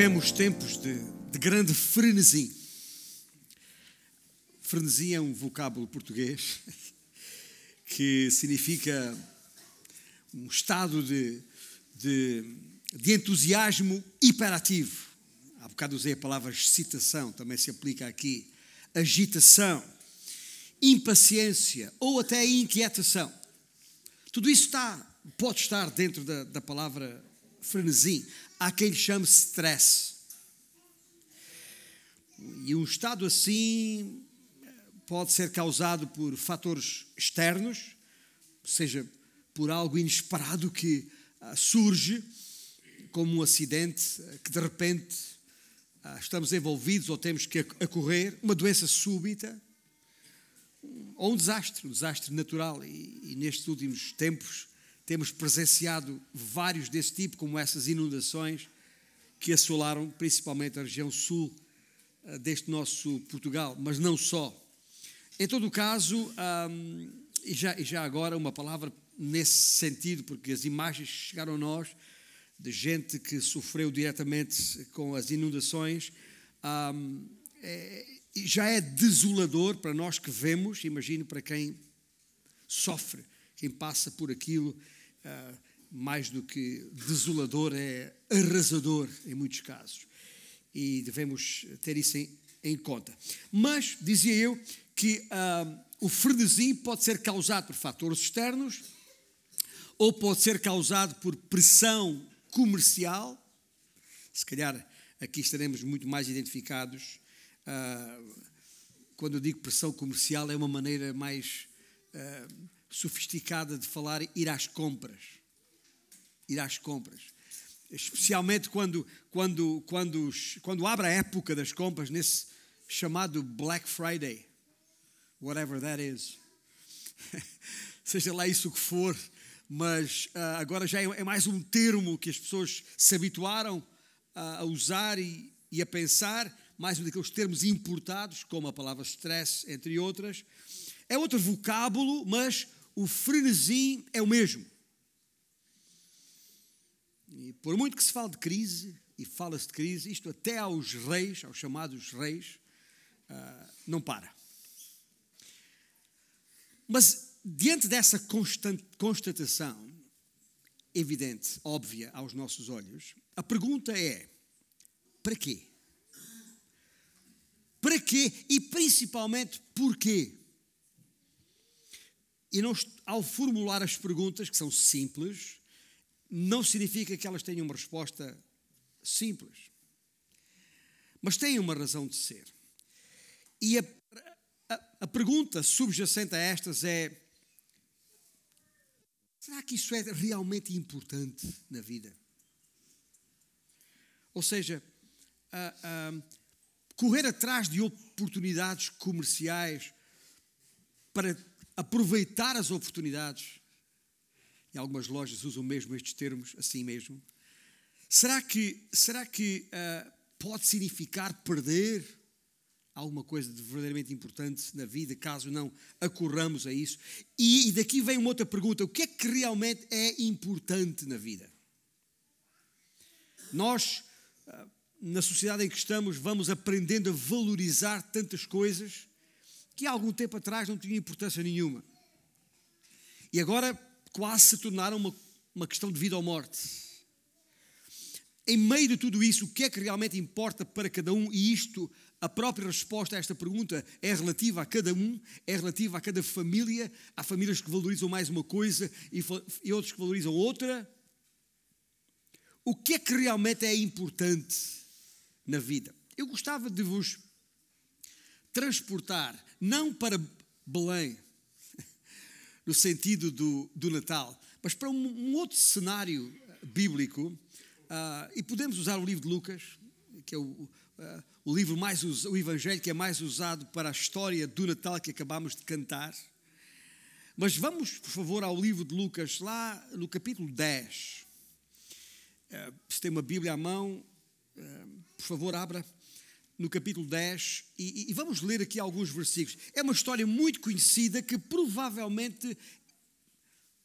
Vivemos tempos de, de grande frenesi. Frenesi é um vocábulo português que significa um estado de, de, de entusiasmo hiperativo. Há bocado usei a palavra excitação, também se aplica aqui. Agitação, impaciência ou até inquietação. Tudo isso está, pode estar dentro da, da palavra frenesi. Há quem chame stress. E um estado assim pode ser causado por fatores externos, seja por algo inesperado que ah, surge, como um acidente ah, que de repente ah, estamos envolvidos ou temos que acorrer, uma doença súbita, ou um desastre, um desastre natural. E, e nestes últimos tempos temos presenciado vários desse tipo, como essas inundações que assolaram principalmente a região sul uh, deste nosso Portugal, mas não só. Em todo o caso, um, e, já, e já agora uma palavra nesse sentido, porque as imagens chegaram a nós de gente que sofreu diretamente com as inundações, um, é, já é desolador para nós que vemos, imagino para quem sofre, quem passa por aquilo uh, mais do que desolador, é arrasador em muitos casos. E devemos ter isso em, em conta. Mas, dizia eu, que uh, o frenesim pode ser causado por fatores externos ou pode ser causado por pressão comercial. Se calhar aqui estaremos muito mais identificados. Uh, quando eu digo pressão comercial, é uma maneira mais uh, sofisticada de falar ir às compras. Ir às compras. Especialmente quando, quando, quando, quando abre a época das compras, nesse chamado Black Friday, whatever that is. Seja lá isso que for, mas uh, agora já é, é, mais um termo que as pessoas se habituaram uh, a usar e, e a pensar, mais um daqueles termos importados, como a palavra stress, entre outras. É outro vocábulo, mas o frenesi é o mesmo. E por muito que se fale de crise, e fala-se de crise, isto até aos reis, aos chamados reis, uh, não para. Mas diante dessa constatação evidente, óbvia aos nossos olhos, a pergunta é: para quê? Para quê? E principalmente porquê? E não, ao formular as perguntas, que são simples, não significa que elas tenham uma resposta simples. Mas têm uma razão de ser. E a, a, a pergunta subjacente a estas é: será que isso é realmente importante na vida? Ou seja, correr atrás de oportunidades comerciais para aproveitar as oportunidades, e algumas lojas usam mesmo estes termos assim mesmo, será que, será que uh, pode significar perder alguma coisa de verdadeiramente importante na vida, caso não acorramos a isso? E, e daqui vem uma outra pergunta: o que é que realmente é importante na vida? Nós, uh, na sociedade em que estamos, vamos aprendendo a valorizar tantas coisas que há algum tempo atrás não tinha importância nenhuma. E agora quase se tornaram uma, uma questão de vida ou morte. Em meio de tudo isso, o que é que realmente importa para cada um? E isto, a própria resposta a esta pergunta é relativa a cada um, é relativa a cada família. Há famílias que valorizam mais uma coisa e, e outros que valorizam outra. O que é que realmente é importante na vida? Eu gostava de vos transportar, não para Belém, no sentido do, do Natal, mas para um, um outro cenário bíblico, uh, e podemos usar o livro de Lucas, que é o, uh, o livro mais o evangelho que é mais usado para a história do Natal que acabamos de cantar. Mas vamos, por favor, ao livro de Lucas, lá no capítulo 10. Uh, se tem uma Bíblia à mão, por favor, abra no capítulo 10, e, e, vamos ler aqui alguns versículos. É uma história muito conhecida que provavelmente,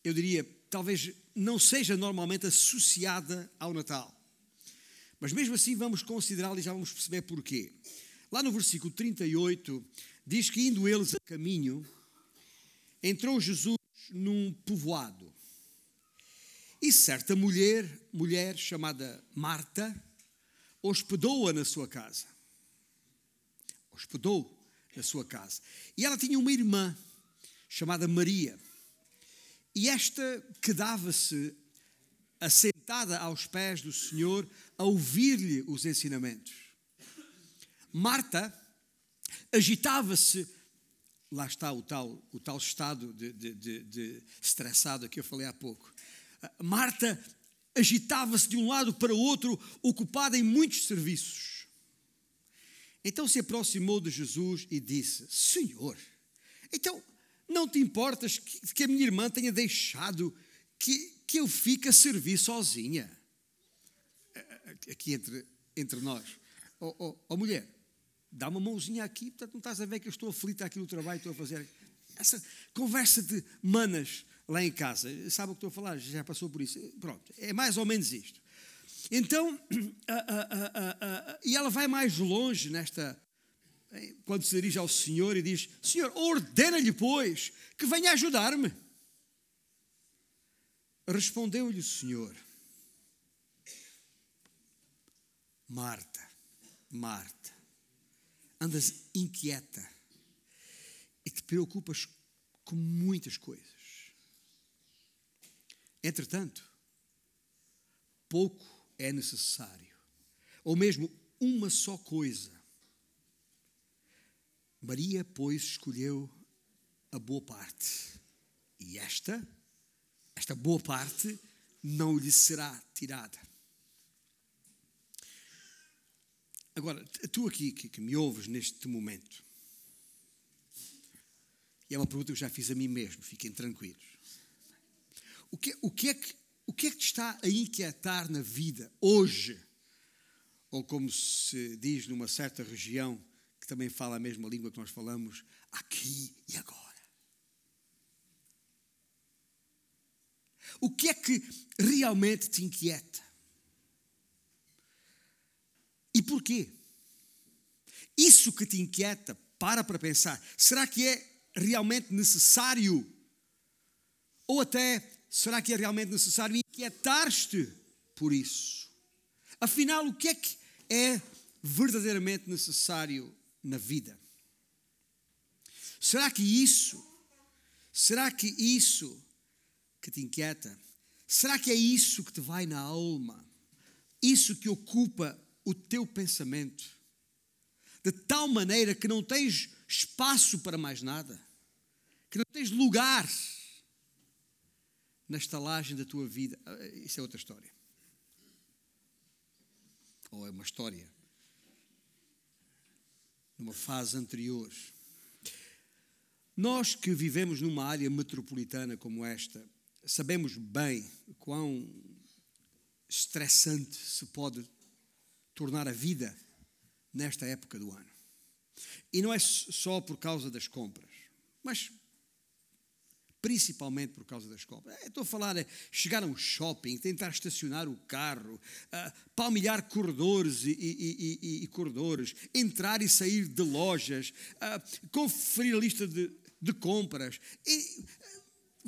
eu diria, talvez não seja normalmente associada ao Natal. Mas mesmo assim vamos considerá-lo e já vamos perceber porquê. Lá no versículo 38 diz que indo eles a caminho, entrou Jesus num povoado. E certa mulher, mulher chamada Marta, hospedou-a na sua casa. Hospedou na sua casa. E ela tinha uma irmã chamada Maria. E esta quedava-se assentada aos pés do Senhor a ouvir-lhe os ensinamentos. Marta agitava-se, lá está o tal, o tal estado de, de, de, de estressado que eu falei há pouco. Marta agitava-se de um lado para o outro, ocupada em muitos serviços. Então se aproximou de Jesus e disse: Senhor, então não te importas que, que a minha irmã tenha deixado que, que eu fique a servir sozinha? Aqui entre, entre nós. Ó oh, oh, oh, mulher, dá uma mãozinha aqui, portanto não estás a ver que eu estou aflita aqui no trabalho, estou a fazer. Essa conversa de manas lá em casa, sabe o que estou a falar? Já passou por isso. Pronto, é mais ou menos isto. Então, e ela vai mais longe nesta. Quando se dirige ao Senhor e diz: Senhor, ordena-lhe, pois, que venha ajudar-me. Respondeu-lhe o Senhor: Marta, Marta, andas inquieta e te preocupas com muitas coisas. Entretanto, pouco é necessário, ou mesmo uma só coisa. Maria, pois, escolheu a boa parte, e esta, esta boa parte, não lhe será tirada. Agora, tu aqui que, que me ouves neste momento, e é uma pergunta que eu já fiz a mim mesmo, fiquem tranquilos. O que, o que, é, que, o que é que te está a inquietar na vida hoje? Ou como se diz numa certa região, que também fala a mesma língua que nós falamos, aqui e agora. O que é que realmente te inquieta? E porquê? Isso que te inquieta, para para pensar. Será que é realmente necessário? Ou até, será que é realmente necessário inquietar-te por isso? Afinal, o que é que é verdadeiramente necessário na vida? Será que isso, será que isso que te inquieta, será que é isso que te vai na alma? Isso que ocupa o teu pensamento, de tal maneira que não tens espaço para mais nada, que não tens lugar na estalagem da tua vida. Ah, isso é outra história. Ou é uma história numa fase anterior. Nós que vivemos numa área metropolitana como esta, sabemos bem quão estressante se pode tornar a vida nesta época do ano. E não é só por causa das compras, mas principalmente por causa das compras. Estou a falar de chegar a um shopping, tentar estacionar o carro, uh, palmilhar corredores e, e, e, e, corredores, entrar e sair de lojas, uh, conferir a lista de, de compras. E,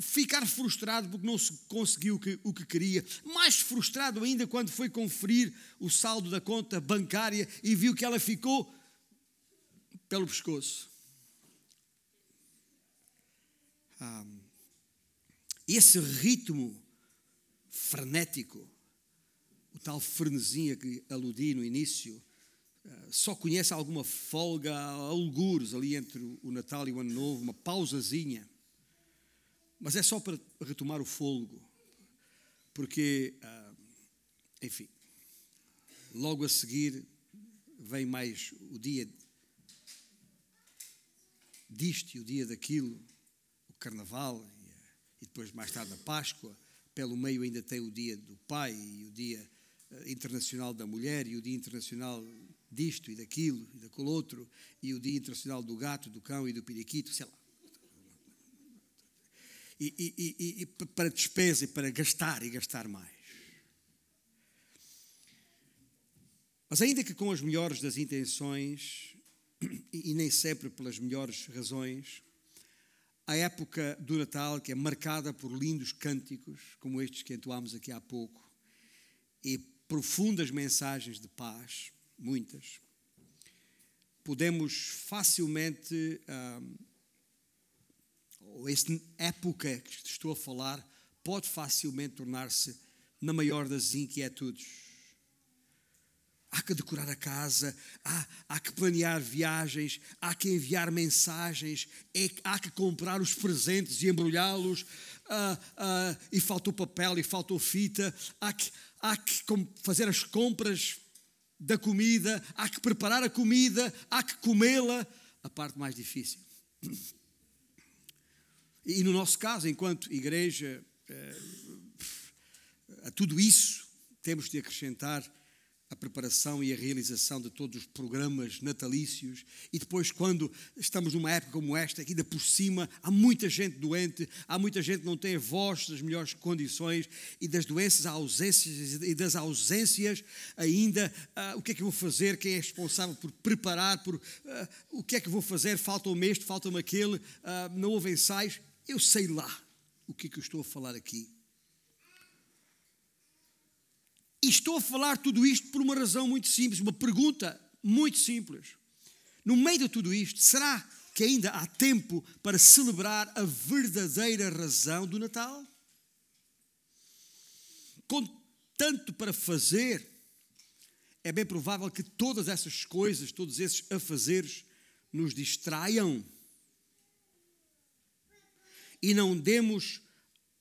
ficar frustrado porque não se conseguiu o que, o que queria, mais frustrado ainda quando foi conferir o saldo da conta bancária e viu que ela ficou pelo pescoço. Ah, esse ritmo frenético, o tal frenesim a que aludi no início, ah, só conhece alguma folga, algures ali entre o Natal e o Ano Novo, uma pausazinha. Mas é só para retomar o fôlego, porque, ah, enfim, logo a seguir vem mais o dia disto e o dia daquilo, o Carnaval, e depois mais tarde a Páscoa. Pelo meio ainda tem o dia do pai e o dia ah, internacional da mulher e o dia internacional disto e daquilo e daquele outro e o dia internacional do gato, do cão e do periquito, sei lá e, e, e, para despesa e para gastar e gastar mais. Mas, ainda que com as melhores das intenções, e nem sempre pelas melhores razões, a época do Natal, que é marcada por lindos cânticos, como estes que entoámos aqui há pouco, e profundas mensagens de paz, muitas, podemos facilmente, ou esta época que estou a falar, pode facilmente tornar-se na maior das inquietudes Há que decorar a casa, há, há que planear viagens, há que enviar mensagens, é, há que comprar os presentes e embrulhá-los, ah, ah, e faltou papel e faltou fita, há que, há que fazer as compras da comida, há que preparar a comida, há que comê-la. A parte mais difícil. E no nosso caso, enquanto igreja, eh, a tudo isso temos de acrescentar a preparação e a realização de todos os programas natalícios. E depois quando estamos numa época como esta, ainda por cima há muita gente doente, há muita gente que não tem a voz das melhores condições e das doenças ausências e das ausências ainda uh, o que é que eu vou fazer, quem é responsável por preparar, por uh, o que é que vou fazer, falta-me este, falta-me aquele, uh, não houve ensaios, eu sei lá o que é que eu estou a falar aqui e estou a falar tudo isto por uma razão muito simples, uma pergunta muito simples. No meio de tudo isto, será que ainda há tempo para celebrar a verdadeira razão do Natal? Com tanto para fazer, é bem provável que todas essas coisas, todos esses afazeres, nos distraiam e não demos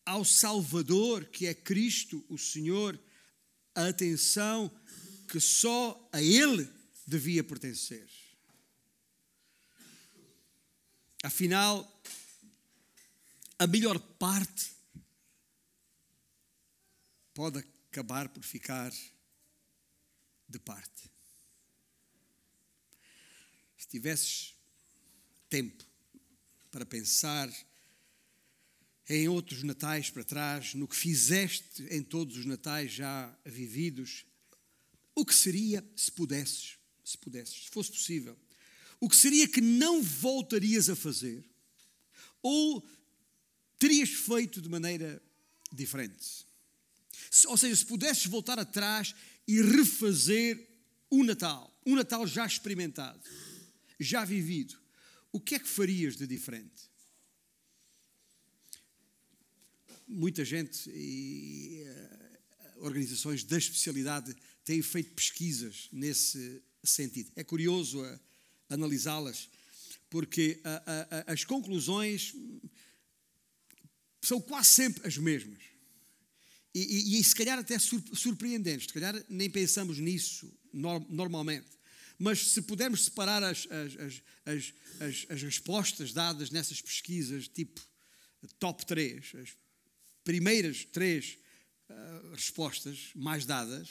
ao Salvador, que é Cristo, o Senhor, a atenção que só a Ele devia pertencer. Afinal, a melhor parte pode acabar por ficar de parte. Se tivesses tempo para pensar em outros natais para trás, no que fizeste em todos os natais já vividos, o que seria se pudesses, se pudesses, se fosse possível, o que seria que não voltarias a fazer ou terias feito de maneira diferente? Ou seja, se pudesses voltar atrás e refazer o Natal, um Natal já experimentado, já vivido, o que é que farias de diferente? Muita gente e uh, organizações da especialidade têm feito pesquisas nesse sentido. É curioso uh, analisá-las, porque uh, as conclusões são quase sempre as mesmas. E, e, e se calhar até surpreendentes, se calhar nem pensamos nisso normalmente. Mas se pudermos separar as, as, as, as, as respostas dadas nessas pesquisas, tipo top 3, as primeiras três uh, respostas mais dadas,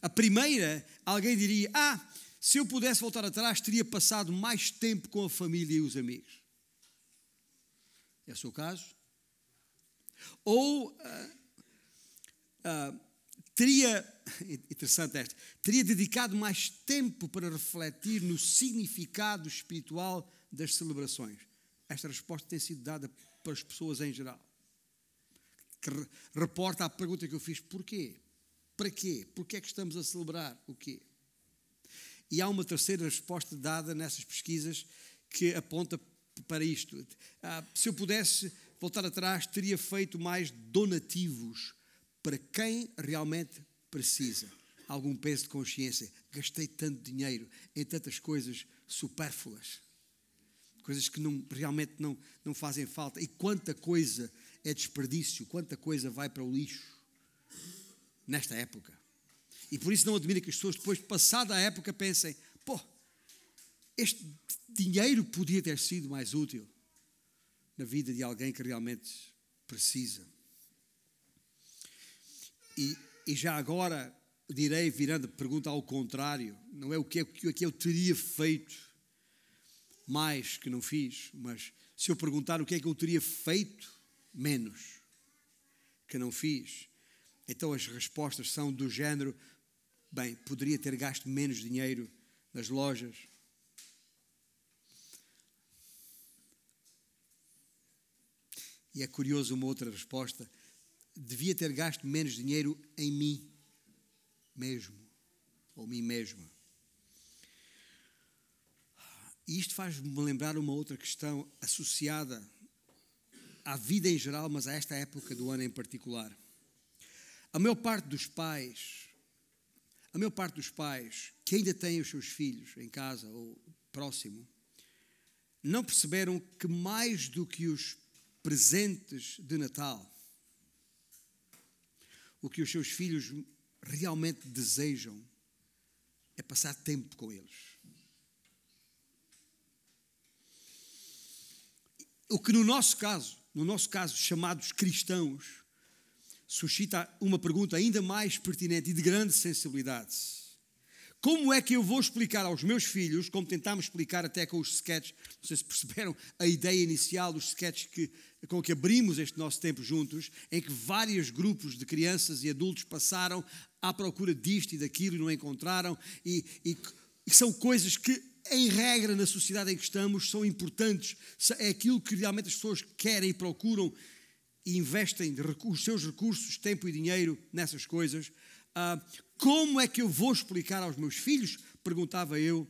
a primeira, alguém diria: Ah, se eu pudesse voltar atrás, teria passado mais tempo com a família e os amigos. É o seu caso? Ou uh, uh, teria, interessante esta, teria dedicado mais tempo para refletir no significado espiritual das celebrações? Esta resposta tem sido dada para as pessoas em geral que reporta à pergunta que eu fiz: porquê? Para quê? Porquê é que estamos a celebrar o quê? E há uma terceira resposta dada nessas pesquisas que aponta para isto. Ah, se eu pudesse voltar atrás, teria feito mais donativos para quem realmente precisa. Algum peso de consciência. Gastei tanto dinheiro em tantas coisas supérfluas, coisas que não, realmente não, não fazem falta. E quanta coisa é desperdício, quanta coisa vai para o lixo nesta época. E por isso não admira que as pessoas, depois, passada a época, pensem: pô, este dinheiro podia ter sido mais útil na vida de alguém que realmente precisa. E, e já agora direi, virando a pergunta ao contrário, não é o que, é, o que eu teria feito mais que não fiz, mas se eu perguntar o que é que eu teria feito menos que não fiz. Então as respostas são do género: Bem, poderia ter gasto menos dinheiro nas lojas. E é curioso uma outra resposta. Devia ter gasto menos dinheiro em mim mesmo, ou mim mesma. E isto faz-me lembrar uma outra questão associada à vida em geral, mas a esta época do ano em particular. A maior parte dos pais, a maior parte dos pais que ainda têm os seus filhos em casa ou próximo, não perceberam que mais do que os presentes de Natal, o que os seus filhos realmente desejam é passar tempo com eles. O que no nosso caso, no nosso caso, chamados cristãos, suscita uma pergunta ainda mais pertinente e de grande sensibilidade. Como é que eu vou explicar aos meus filhos, como tentámos explicar até com os sketches, não sei se perceberam a ideia inicial dos sketches que, com que abrimos este nosso tempo juntos, em que vários grupos de crianças e adultos passaram à procura disto e daquilo e não encontraram, e, e, e são coisas que em regra, na sociedade em que estamos, são importantes, é aquilo que realmente as pessoas querem e procuram e investem os seus recursos, tempo e dinheiro nessas coisas. Ah, como é que eu vou explicar aos meus filhos? Perguntava eu.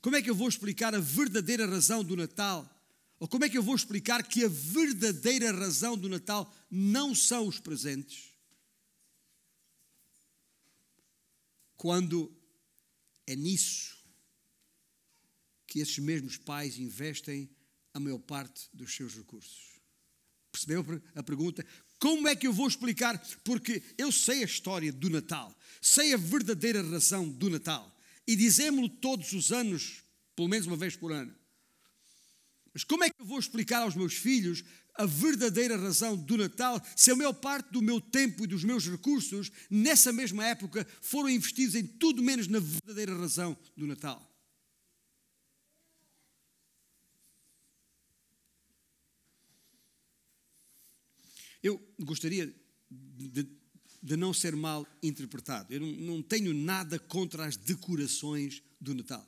Como é que eu vou explicar a verdadeira razão do Natal? Ou como é que eu vou explicar que a verdadeira razão do Natal não são os presentes? Quando é nisso que esses mesmos pais investem a maior parte dos seus recursos. Percebeu a pergunta? Como é que eu vou explicar? Porque eu sei a história do Natal, sei a verdadeira razão do Natal e dizemos-lo todos os anos, pelo menos uma vez por ano. Mas como é que eu vou explicar aos meus filhos a verdadeira razão do Natal se a maior parte do meu tempo e dos meus recursos, nessa mesma época, foram investidos em tudo menos na verdadeira razão do Natal? Eu gostaria de, de não ser mal interpretado. Eu não, não tenho nada contra as decorações do Natal.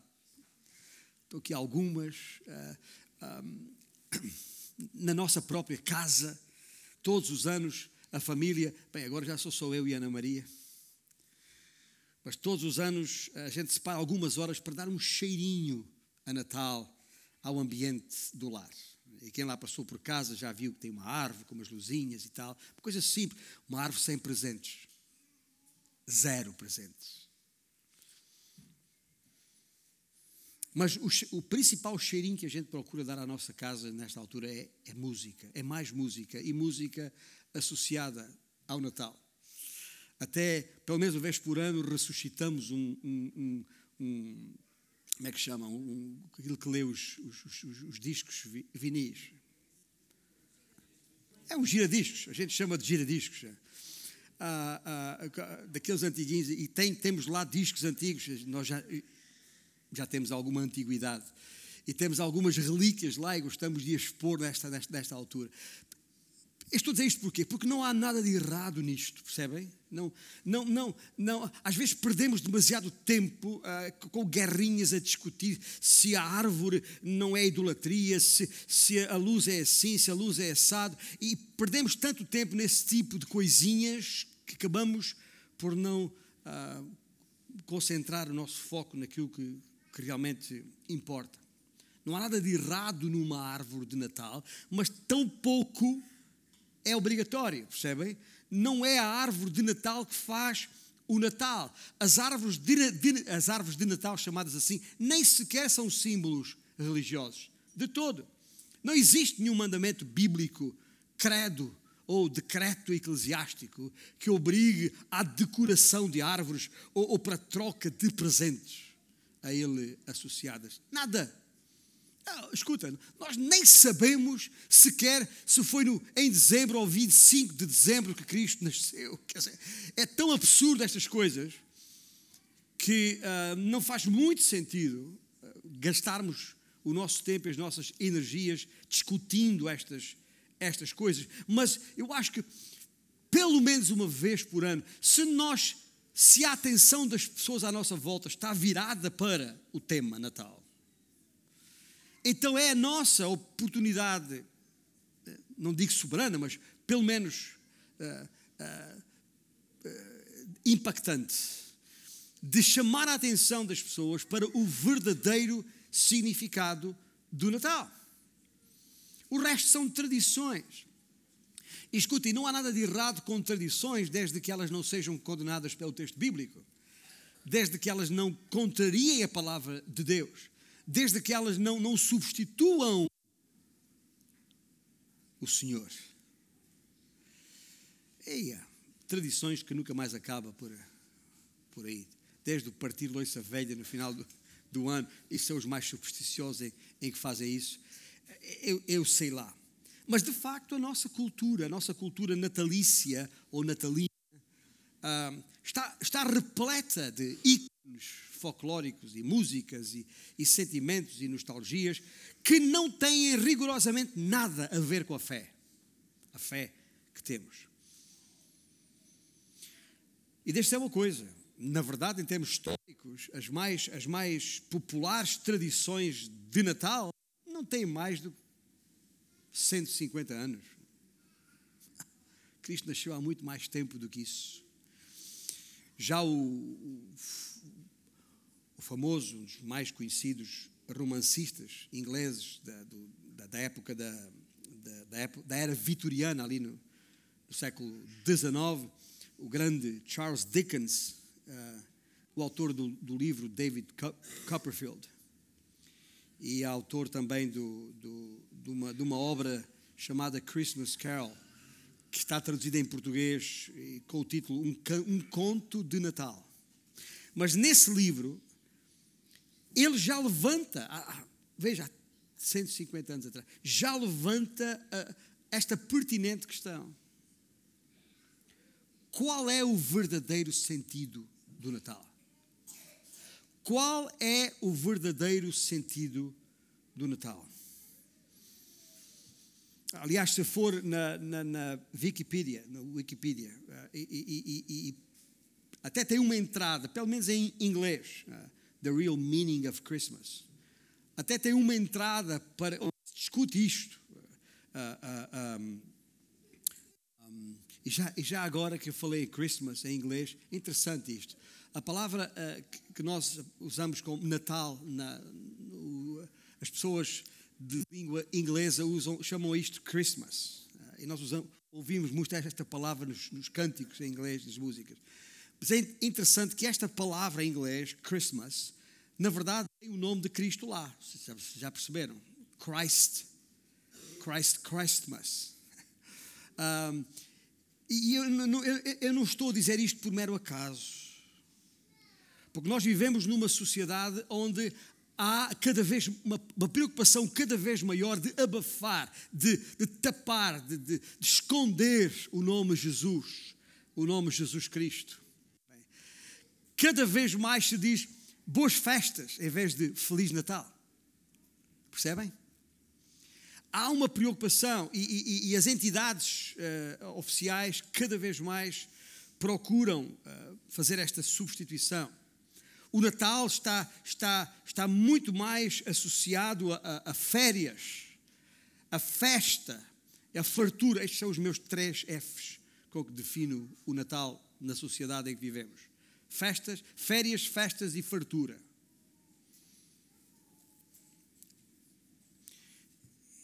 Estou aqui algumas. Uh, ah, um, ah, na nossa própria casa, todos os anos, a família. Bem, agora já sou só eu e Ana Maria. Mas todos os anos a gente separa algumas horas para dar um cheirinho a Natal ao ambiente do lar. E quem lá passou por casa já viu que tem uma árvore com umas luzinhas e tal. Uma coisa simples. Uma árvore sem presentes. Zero presentes. Mas o, o, principal cheirinho que a gente procura dar à nossa casa nesta altura é, é, música, é mais música e música associada ao Natal. Até, pelo menos uma vez por ano, ressuscitamos um, um, um, um como é que chamam? Um, aquilo que lê os, os, os, os discos vinis. É um giradiscos, a gente chama de giradiscos. Ah, ah, daqueles antiguinhos, e tem, temos lá discos antigos, nós já, já temos alguma antiguidade. E temos algumas relíquias lá e gostamos de expor nesta, nesta, nesta altura. Estou a dizer isto porquê? Porque não há nada de errado nisto, percebem? Não, não, não, não. Às vezes perdemos demasiado tempo uh, com guerrinhas a discutir se a árvore não é idolatria, se, se a luz é assim, se a luz é assado, e perdemos tanto tempo nesse tipo de coisinhas que acabamos por não uh, concentrar o nosso foco naquilo que, que realmente importa. Não há nada de errado numa árvore de Natal, mas tão pouco é obrigatório, percebem? Não é a árvore de Natal que faz o Natal. As árvores de, de, as árvores de Natal, chamadas assim, nem sequer são símbolos religiosos. De todo. Não existe nenhum mandamento bíblico, credo ou decreto eclesiástico que obrigue à decoração de árvores ou, ou para troca de presentes a ele associadas. Nada. Não, escuta, nós nem sabemos sequer se foi no, em dezembro ou 25 de dezembro que Cristo nasceu. Dizer, é tão absurdo estas coisas que uh, não faz muito sentido uh, gastarmos o nosso tempo e as nossas energias discutindo estas, estas coisas. Mas eu acho que, pelo menos uma vez por ano, se nós se a atenção das pessoas à nossa volta está virada para o tema Natal, então é a nossa oportunidade, não digo soberana, mas pelo menos uh, uh, uh, impactante, de chamar a atenção das pessoas para o verdadeiro significado do Natal. O resto são tradições. E escutem, não há nada de errado com tradições desde que elas não sejam condenadas pelo texto bíblico, desde que elas não contrariem a palavra de Deus, desde que elas não, não substituam o Senhor. Eia, tradições que nunca mais acaba por, por aí. Desde o partir loiça velha no final do, do ano, e são os mais supersticiosos em, em que fazem isso. Eu, eu sei lá. Mas, de facto, a nossa cultura, a nossa cultura natalícia ou natalina, uh, está, está repleta de folclóricos e músicas e, e sentimentos e nostalgias que não têm rigorosamente nada a ver com a fé. A fé que temos. E deixa ser uma coisa, na verdade, em termos históricos, as mais, as mais populares tradições de Natal não têm mais de 150 anos. Cristo nasceu há muito mais tempo do que isso. Já o famoso, um dos mais conhecidos romancistas ingleses da, do, da, da época da, da, da, era vitoriana, ali no, no século XIX, o grande Charles Dickens, uh, o autor do, do, livro David Copperfield, e autor também do, de, uma, de uma obra chamada Christmas Carol, que está traduzida em português com o título um Conto de Natal. Mas nesse livro, ele já levanta, veja, há 150 anos atrás, já levanta uh, esta pertinente questão. Qual é o verdadeiro sentido do Natal? Qual é o verdadeiro sentido do Natal? Aliás, se for na, na, na Wikipedia, na Wikipedia uh, e, e, e, e, até tem uma entrada, pelo menos em inglês, uh, The Real Meaning of Christmas. Até tem uma entrada para discute isto. Uh, um, um, e, já, e já agora que eu falei Christmas em inglês, interessante isto. A palavra uh, que nós usamos como Natal, na, no, as pessoas de língua inglesa usam, chamam isto Christmas. Uh, e nós usamos, ouvimos muito esta palavra nos, nos cânticos em inglês, nas músicas. Mas é interessante que esta palavra em inglês, Christmas, na verdade tem o nome de Cristo lá. Já perceberam? Christ. Christ, Christmas. Um, e eu, eu, eu não estou a dizer isto por mero acaso. Porque nós vivemos numa sociedade onde há cada vez uma, uma, preocupação cada vez maior de abafar, de, de tapar, de, de, de, esconder o nome Jesus, o nome Jesus Cristo. Cada vez mais se diz boas festas em vez de Feliz Natal. Percebem? Há uma preocupação e, e, e as entidades uh, oficiais cada vez mais procuram uh, fazer esta substituição. O Natal está, está, está muito mais associado a, a, a férias, a festa, a fartura. Estes são os meus três Fs com que defino o Natal na sociedade em que vivemos: festas, férias, festas e fartura.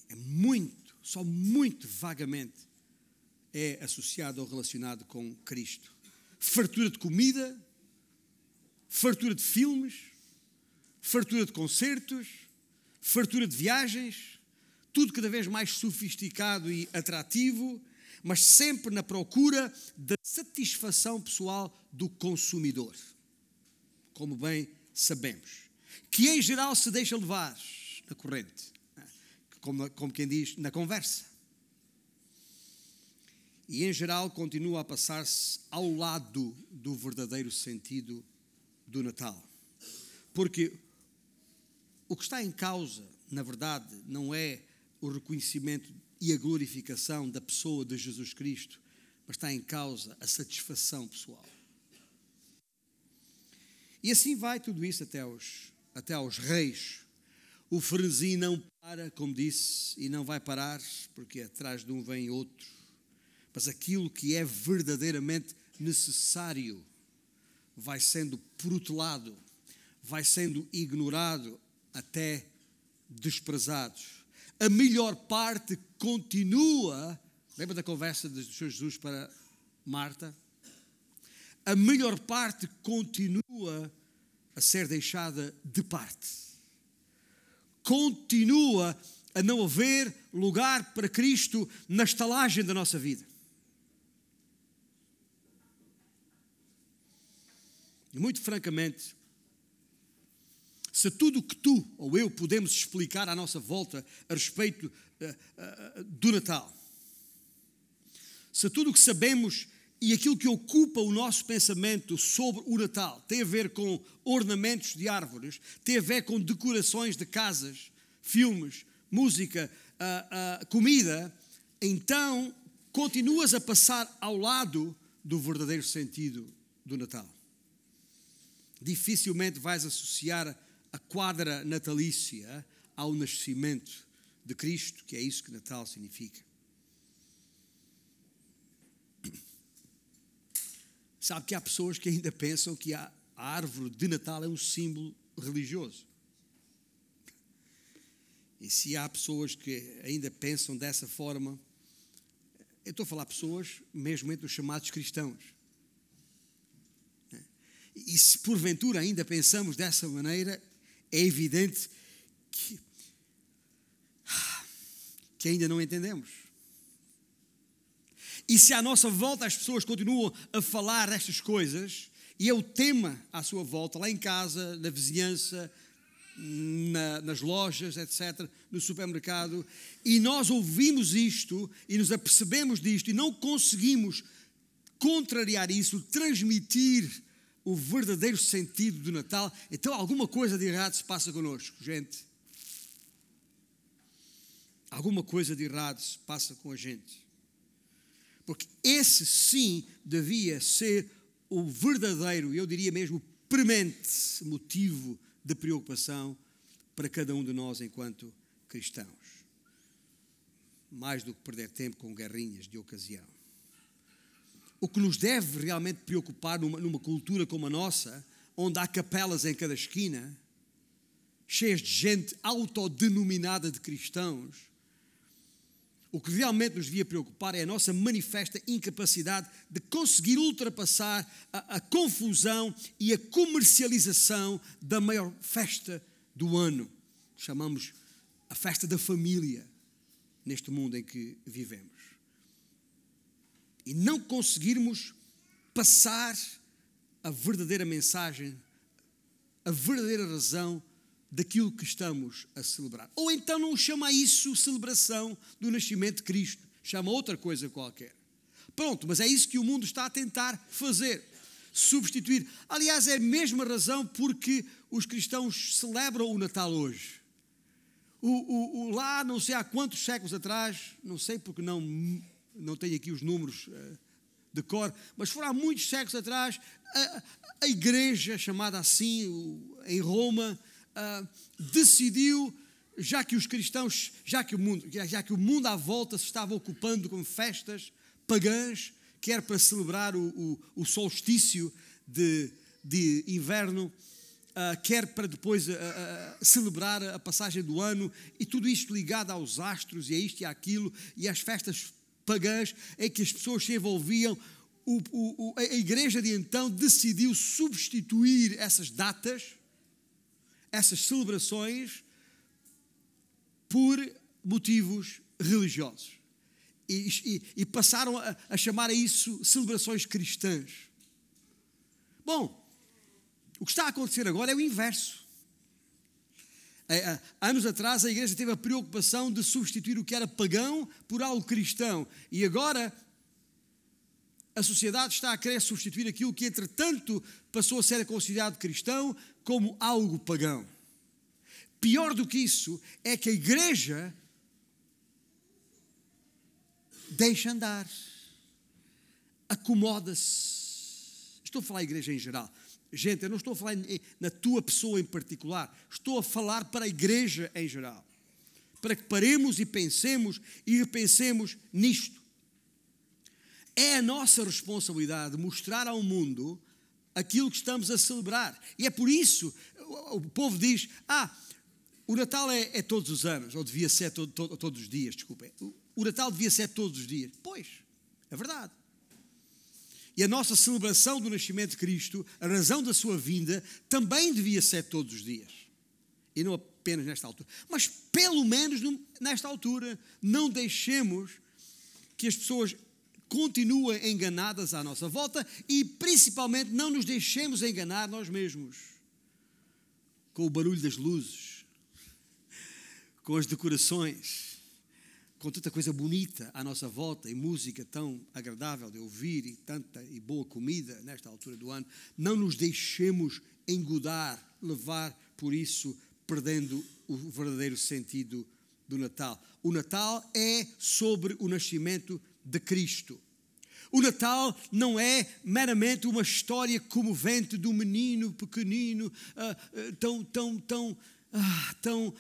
É muito, só muito vagamente é associado ou relacionado com Cristo. Fartura de comida, fartura de filmes, fartura de concertos, fartura de viagens, tudo cada vez mais sofisticado e atrativo, mas sempre na procura da satisfação pessoal do consumidor. Como bem sabemos, que em geral se deixa levar na corrente, como, como quem diz, na conversa. E em geral continua a passar-se ao lado do verdadeiro sentido do Natal. Porque o que está em causa, na verdade, não é o reconhecimento e a glorificação da pessoa de Jesus Cristo, mas está em causa a satisfação pessoal. E assim vai tudo isso até aos, até aos reis. O frenesi não para, como disse, e não vai parar, porque atrás de um vem outro. Mas aquilo que é verdadeiramente necessário vai sendo protelado, vai sendo ignorado, até desprezado. A melhor parte continua. Lembra da conversa Senhor Jesus para Marta? A melhor parte continua a ser deixada de parte. Continua a não haver lugar para Cristo na estalagem da nossa vida. E muito francamente, se tudo o que tu ou eu podemos explicar à nossa volta a respeito uh, uh, do Natal, se tudo o que sabemos e aquilo que ocupa o nosso pensamento sobre o Natal tem a ver com ornamentos de árvores, tem a ver com decorações de casas, filmes, música, uh, comida, então continuas a passar ao lado do verdadeiro sentido do Natal. Dificilmente vais associar a quadra natalícia ao nascimento de Cristo, que é isso que Natal significa. Sabe que há pessoas que ainda pensam que a árvore de Natal é um símbolo religioso. E se há pessoas que ainda pensam dessa forma, eu estou a falar pessoas mesmo entre os chamados cristãos. E se porventura ainda pensamos dessa maneira, é evidente que, que ainda não entendemos. E se à nossa volta as pessoas continuam a falar destas coisas, e é o tema à sua volta, lá em casa, na vizinhança, na, nas lojas, etc., no supermercado, e nós ouvimos isto e nos apercebemos disto e não conseguimos contrariar isso, transmitir o verdadeiro sentido do Natal, então alguma coisa de errado se passa connosco, gente. Alguma coisa de errado se passa com a gente. Porque esse sim devia ser o verdadeiro, eu diria mesmo, premente motivo de preocupação para cada um de nós enquanto cristãos. Mais do que perder tempo com guerrinhas de ocasião o que nos deve realmente preocupar numa, numa cultura como a nossa, onde há capelas em cada esquina, cheias de gente autodenominada de cristãos, o que realmente nos devia preocupar é a nossa manifesta incapacidade de conseguir ultrapassar a, a, confusão e a comercialização da maior festa do ano. Chamamos a festa da família neste mundo em que vivemos e não conseguirmos passar a verdadeira mensagem, a verdadeira razão daquilo que estamos a celebrar. Ou então não chama isso celebração do nascimento de Cristo, chama outra coisa qualquer. Pronto, mas é isso que o mundo está a tentar fazer. Substituir. Aliás, é a mesma razão porque os cristãos celebram o Natal hoje. O, o, o, lá, não sei há quantos séculos atrás, não sei porque não não tenho aqui os números uh, de cor, mas foram há muitos séculos atrás, a, a igreja, chamada assim, em Roma, uh, decidiu, já que os cristãos, já que o mundo, já que o mundo à volta se estava ocupando com festas pagãs, quer para celebrar o, o, o solstício de, de inverno, Uh, quer para depois uh, uh, celebrar a passagem do ano, e tudo isto ligado aos astros e a isto e àquilo, e às festas pagãs em que as pessoas se envolviam, o, o, a igreja de então decidiu substituir essas datas, essas celebrações, por motivos religiosos. E, e, e passaram a, a chamar a isso celebrações cristãs. Bom, o que está a acontecer agora é o inverso. É, é, anos atrás a igreja teve a preocupação de substituir o que era pagão por algo cristão. E agora a sociedade está a querer substituir aquilo que, entretanto, passou a ser considerado cristão como algo pagão. Pior do que isso é que a igreja deixa andar, acomoda-se. Estou a falar a igreja em geral. Gente, eu não estou a falar na tua pessoa em particular, estou a falar para a igreja em geral. Para que paremos e pensemos e repensemos nisto. É a nossa responsabilidade mostrar ao mundo aquilo que estamos a celebrar. E é por isso o povo diz: Ah, o Natal é, é todos os anos, ou devia ser todo, todo, todos os dias, desculpem. O Natal devia ser todos os dias. Pois, é verdade. E a nossa celebração do nascimento de Cristo, a razão da sua vinda, também devia ser todos os dias. E não apenas nesta altura. Mas, pelo menos nesta altura, não deixemos que as pessoas continuem enganadas à nossa volta e, principalmente, não nos deixemos enganar nós mesmos com o barulho das luzes, com as decorações com tanta coisa bonita à nossa volta e música tão agradável de ouvir e tanta e boa comida nesta altura do ano, não nos deixemos engodar, levar por isso, perdendo o verdadeiro sentido do Natal. O Natal é sobre o nascimento Cristo. O Natal não é meramente uma história comovente do menino pequenino, uh, uh, tão, tão, tão ah, tão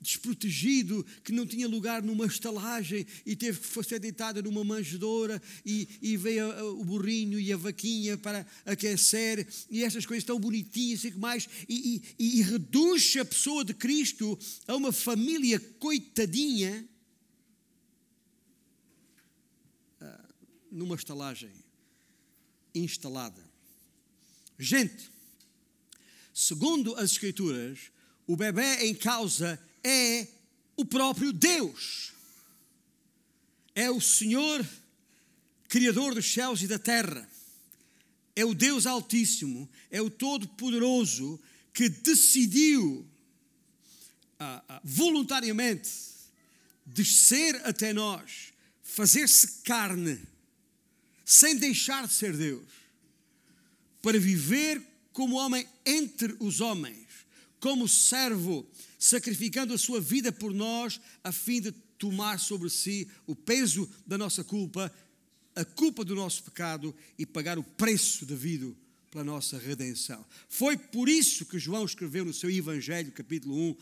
desprotegido que não tinha lugar numa estalagem e teve que ser deitado numa manjedoura e, e veio a, a, o burrinho e a vaquinha para aquecer e estas coisas tão bonitinhas e que mais e, e, e reduz a pessoa de Cristo a uma família coitadinha numa estalagem instalada. Gente, segundo as Escrituras, o bebê em causa é o próprio Deus. É o Senhor, Criador dos céus e da terra. É o Deus Altíssimo, é o Todo-Poderoso que decidiu ah, ah, voluntariamente descer até nós, fazer-se carne, sem deixar de ser Deus, para viver como homem entre os homens como servo, sacrificando a sua vida por nós, a fim de tomar sobre si o peso da nossa culpa, a culpa do nosso pecado e pagar o preço devido pela nossa redenção. Foi por isso que João escreveu no seu Evangelho, capítulo 1,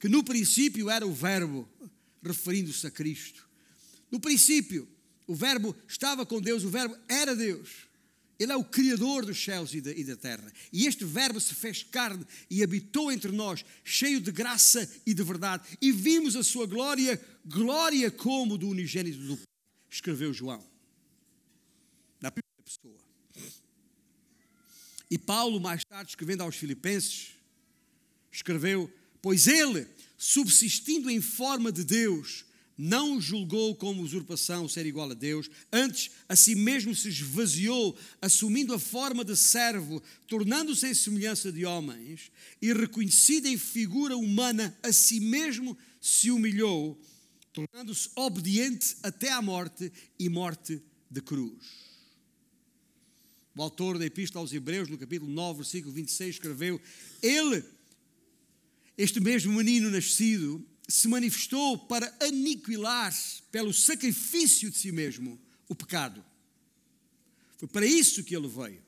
que no princípio era o Verbo, referindo-se a Cristo. No princípio, o Verbo estava com Deus, o Verbo era Deus. Ele é o Criador dos céus e da, e da, terra. E este Verbo se fez carne e habitou entre nós, cheio de graça e de verdade. E vimos a sua glória, glória como do unigênito do Pai, escreveu João. Na primeira pessoa. E Paulo, mais tarde, escrevendo aos Filipenses, escreveu: Pois ele, subsistindo em forma de Deus, não julgou como usurpação ser igual a Deus, antes a si mesmo se esvaziou, assumindo a forma de servo, tornando-se em semelhança de homens, e reconhecido em figura humana, a si mesmo se humilhou, tornando-se obediente até à morte e morte de cruz. O autor da Epístola aos Hebreus, no capítulo 9, versículo 26, escreveu: Ele, este mesmo menino nascido, se manifestou para aniquilar, pelo sacrifício de si mesmo, o pecado. Foi para isso que ele veio.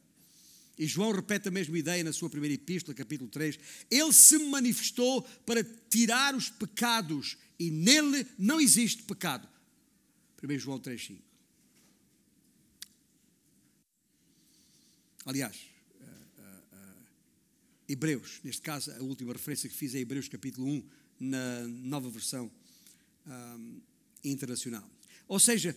E João repete a mesma ideia na sua primeira epístola, capítulo 3. Ele se manifestou para tirar os pecados e nele não existe pecado. 1 João 3, 5. Aliás, uh, uh, uh, Hebreus, neste caso, a última referência que fiz é Hebreus capítulo 1, na nova versão um, internacional. Ou seja,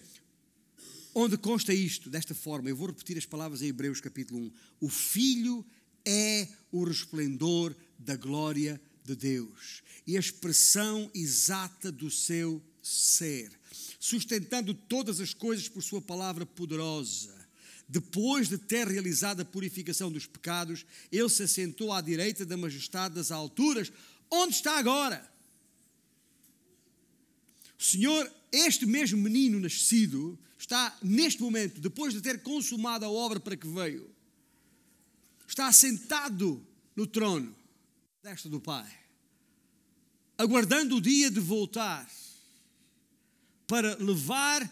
onde consta isto, desta forma, eu vou repetir as palavras em Hebreus capítulo 1. O Filho é o resplendor da glória de Deus e a expressão exata do seu ser, sustentando todas as coisas por sua palavra poderosa. Depois de ter realizado a purificação dos pecados, ele se assentou à direita da majestade das alturas. Onde está agora? Senhor, este mesmo menino nascido está neste momento, depois de ter consumado a obra para que veio, está sentado no trono desta do Pai, aguardando o dia de voltar para levar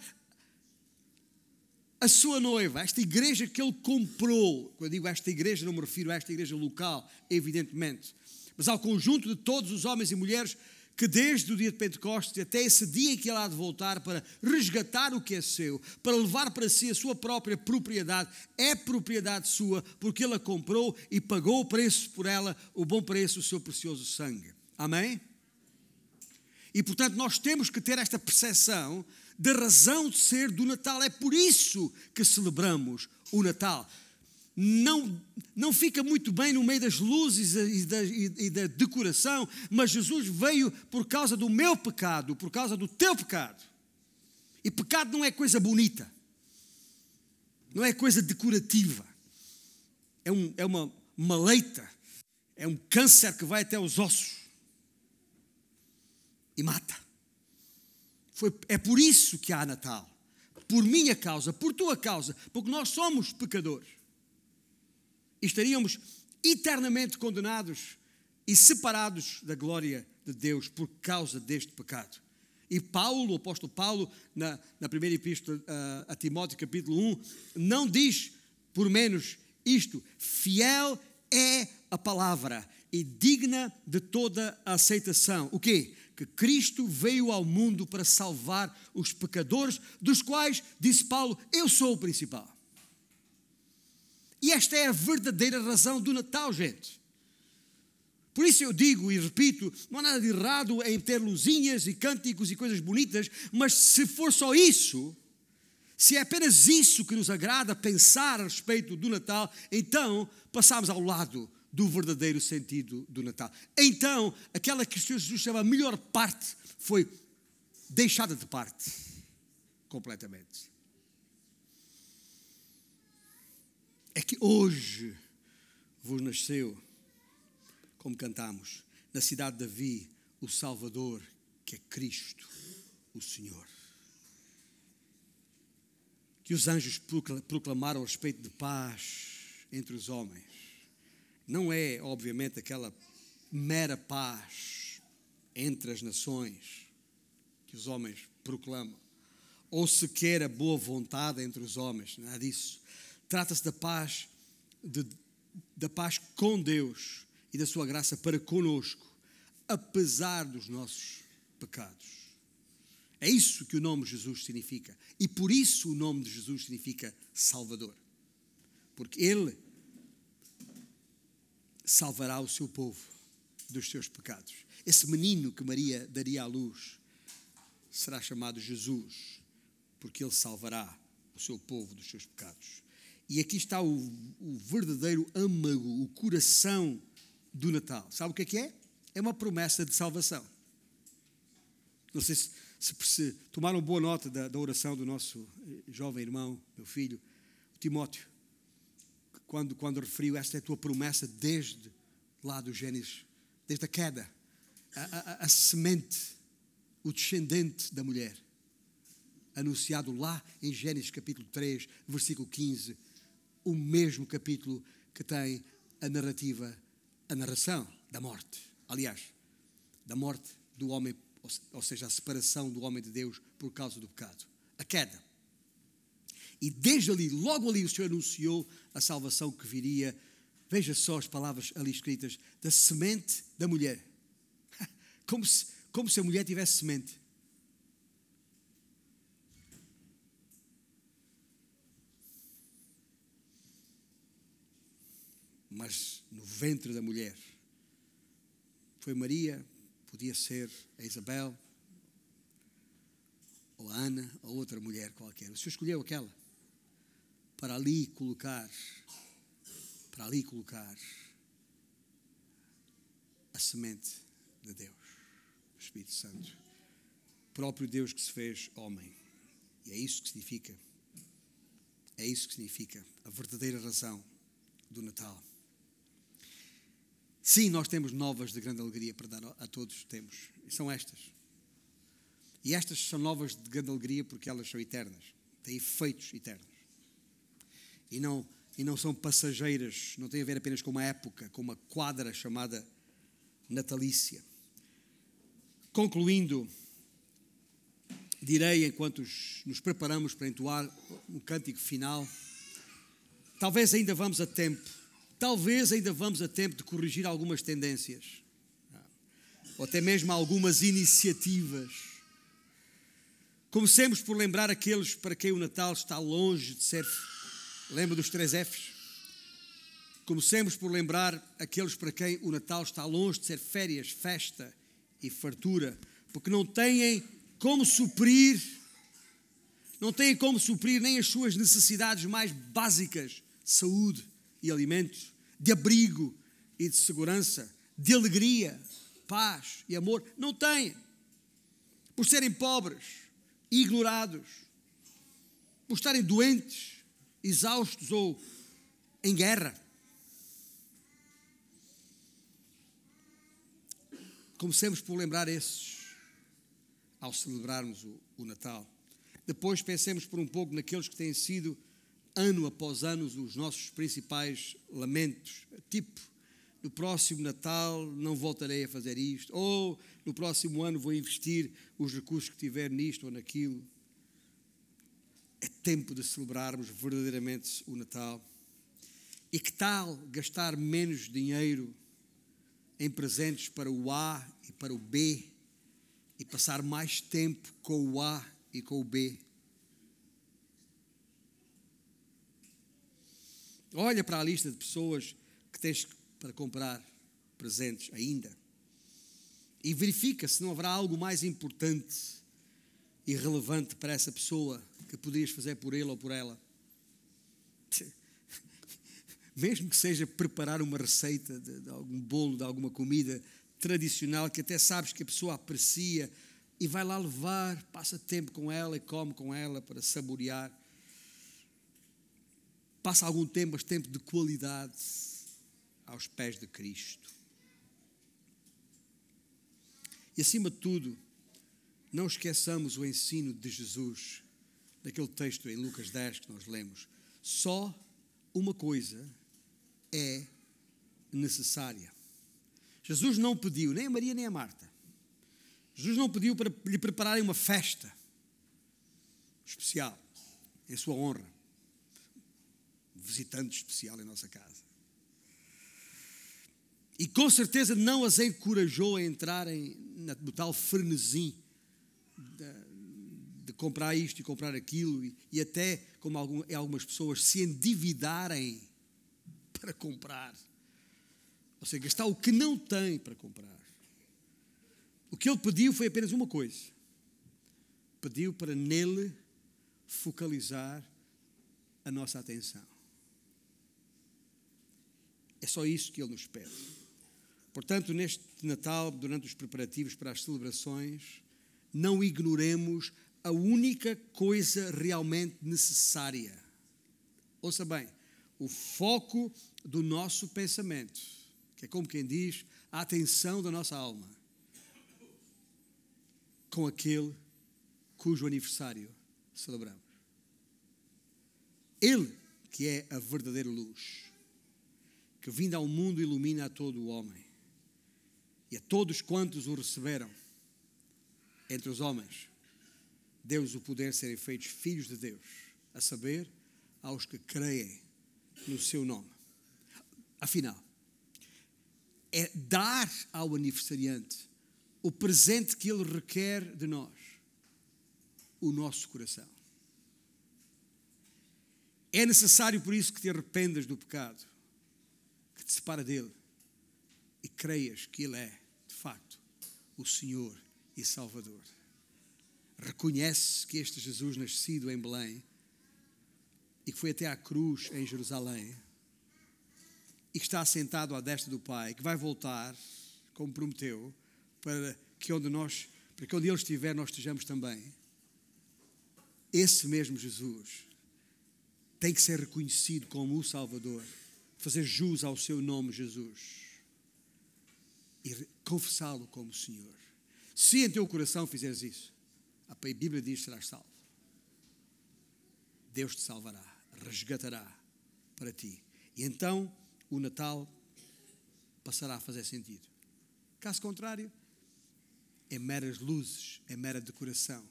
a sua noiva, esta igreja que ele comprou. Quando digo esta igreja, não me refiro a esta igreja local, evidentemente, mas ao conjunto de todos os homens e mulheres que desde o dia de Pentecostes até esse dia em que ele há de voltar para resgatar o que é seu, para levar para si a sua própria propriedade, é propriedade sua, porque ele a comprou e pagou o preço por ela, o bom preço, o seu precioso sangue. Amém? E portanto nós temos que ter esta percepção da razão de ser do Natal. É por isso que celebramos o Natal não, não fica muito bem no meio das luzes e da, e da decoração, mas Jesus veio por causa do meu pecado, por causa do teu pecado. E pecado não é coisa bonita, não é coisa decorativa, é, um, é uma maleita, é um câncer que vai até os ossos. E mata. Foi, é por isso que há Natal, por minha causa, por tua causa, porque nós somos pecadores estaríamos eternamente condenados e separados da glória de Deus por causa deste pecado. E Paulo, o apóstolo Paulo, na, na primeira epístola a, a Timóteo, capítulo 1, não diz por menos isto: fiel é a palavra e digna de toda a aceitação. O quê? Que Cristo veio ao mundo para salvar os pecadores, dos quais, disse Paulo, eu sou o principal. E esta é a verdadeira razão do Natal, gente. Por isso eu digo e repito: não há nada de errado em ter luzinhas e cânticos e coisas bonitas, mas se for só isso, se é apenas isso que nos agrada pensar a respeito do Natal, então passamos ao lado do verdadeiro sentido do Natal. Então, aquela que o Senhor Jesus chama a melhor parte foi deixada de parte completamente. É que hoje vos nasceu, como cantamos, na cidade de Davi, o Salvador, que é Cristo, o Senhor. Que os anjos proclamaram a respeito de paz entre os homens. Não é, obviamente, aquela mera paz entre as nações que os homens proclamam, ou sequer a boa vontade entre os homens, nada disso Trata-se da paz, de, da paz com Deus e da sua graça para conosco, apesar dos nossos pecados. É isso que o nome de Jesus significa. E por isso o nome de Jesus significa Salvador. Porque Ele salvará o seu povo dos seus pecados. Esse menino que Maria daria à luz será chamado Jesus, porque Ele salvará o seu povo dos seus pecados. E aqui está o, o verdadeiro âmago, o coração do Natal. Sabe o que é que é? É uma promessa de salvação. Não sei se, se, se tomaram boa nota da, da, oração do nosso eh, jovem irmão, meu filho, Timóteo, quando, quando referiu esta é a tua promessa desde lá do Gênesis, desde a queda, a, a, a semente, o descendente da mulher, anunciado lá em Gênesis capítulo 3, versículo 15 o mesmo capítulo que tem a narrativa, a narração da morte. Aliás, da morte do homem, ou seja, a separação do homem de Deus por causa do pecado, a queda. E desde ali, logo ali, o Senhor anunciou a salvação que viria. Veja só as palavras ali escritas: da semente da mulher. Como se, como se a mulher tivesse semente. Mas no ventre da mulher. Foi Maria, podia ser a Isabel, ou a Ana, ou outra mulher qualquer. O Senhor escolheu aquela para ali colocar, para ali colocar a semente de Deus, o Espírito Santo. O próprio Deus que se fez homem. E é isso que significa. É isso que significa a verdadeira razão do Natal. Sim, nós temos novas de grande alegria para dar a todos, temos. E são estas. E estas são novas de grande alegria porque elas são eternas, têm efeitos eternos. E não, e não são passageiras, não têm a ver apenas com uma época, com uma quadra chamada natalícia. Concluindo, direi enquanto nos preparamos para entoar um cântico final. Talvez ainda vamos a tempo, talvez ainda vamos a tempo de corrigir algumas tendências, ou até mesmo algumas iniciativas. Comecemos por lembrar aqueles para quem o Natal está longe de ser. Lembra dos três Fs? Comecemos por lembrar aqueles para quem o Natal está longe de ser férias, festa e fartura, porque não têm como suprir, não têm como suprir nem as suas necessidades mais básicas: saúde e alimentos, de abrigo e de segurança, de alegria, paz e amor. Não têm. Por serem pobres, ignorados, por estarem doentes, exaustos ou em guerra. Comecemos por lembrar esses ao celebrarmos o, o Natal. Depois pensemos por um pouco naqueles que têm sido, ano após ano, os nossos principais lamentos. Tipo, no próximo Natal não voltarei a fazer isto, ou no próximo ano vou investir os recursos que tiver nisto ou naquilo. É tempo de celebrarmos verdadeiramente o Natal. E que tal gastar menos dinheiro em presentes para o A e para o B e passar mais tempo com o A e com o B. Olha para a lista de pessoas que tens para comprar presentes ainda e verifica se não haverá algo mais importante e relevante para essa pessoa que poderias fazer por ele ou por ela. Mesmo que seja preparar uma receita de, de algum bolo, de alguma comida tradicional que até sabes que a pessoa aprecia e vai lá levar, passa tempo com ela e come com ela para saborear. Passa algum tempo, mas tempo de qualidade aos pés de Cristo. E acima de tudo, não esqueçamos o ensino de Jesus, daquele texto em Lucas 10 que nós lemos. Só uma coisa é necessária. Jesus não pediu, nem a Maria nem a Marta. Jesus não pediu para lhe prepararem uma festa especial, em sua honra. Visitante especial em nossa casa. E com certeza não as encorajou a entrarem no tal frenesim de, de, comprar isto e comprar aquilo, e, e até, como algumas pessoas, se endividarem para comprar ou seja, gastar o que não tem para comprar. O que ele pediu foi apenas uma coisa: pediu para nele focalizar a nossa atenção. É só isso que ele nos pede. Portanto, neste Natal, durante os preparativos para as celebrações, não ignoremos a única coisa realmente necessária. Ouça bem, o foco do nosso pensamento que é como quem diz, a atenção da nossa alma com aquele cujo aniversário celebramos. Ele que é a verdadeira luz, que vindo ao mundo ilumina a todo o homem e a todos quantos o receberam entre os homens, deu-os o poder de serem feitos filhos de Deus, a saber, aos que creem no seu nome. Afinal, é dar ao aniversariante o presente que ele requer de nós, o nosso coração. É necessário, por isso, que te arrependas do pecado, separa dele e creias que ele é, de facto, o Senhor e Salvador. Reconhece que este Jesus, nascido em Belém e que foi até à cruz em Jerusalém, e que está sentado à destra do Pai, que vai voltar, como prometeu, para que onde nós, para que onde Ele estiver, nós estejamos também. Esse mesmo Jesus tem que ser reconhecido como o Salvador, fazer jus ao seu nome, Jesus, e confessá-lo como Senhor. Se em teu coração fizeres isso, a Bíblia diz: serás salvo. Deus te salvará, resgatará para ti. E então o Natal passará a fazer sentido. Caso contrário, é meras luzes, é mera decoração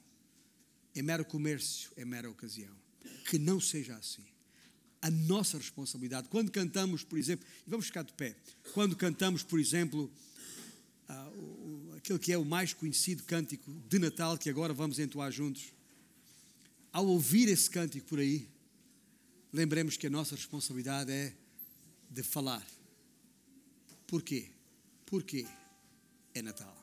é mero comércio, é mera ocasião. Que não seja assim. A nossa responsabilidade, quando cantamos, por exemplo, e vamos ficar de pé, quando cantamos, por exemplo, o, aquele que é o mais conhecido cântico de Natal, que agora vamos entoar juntos, ao ouvir esse cântico por aí, lembremos que a nossa responsabilidade é de falar. Porquê? Porque é Natal.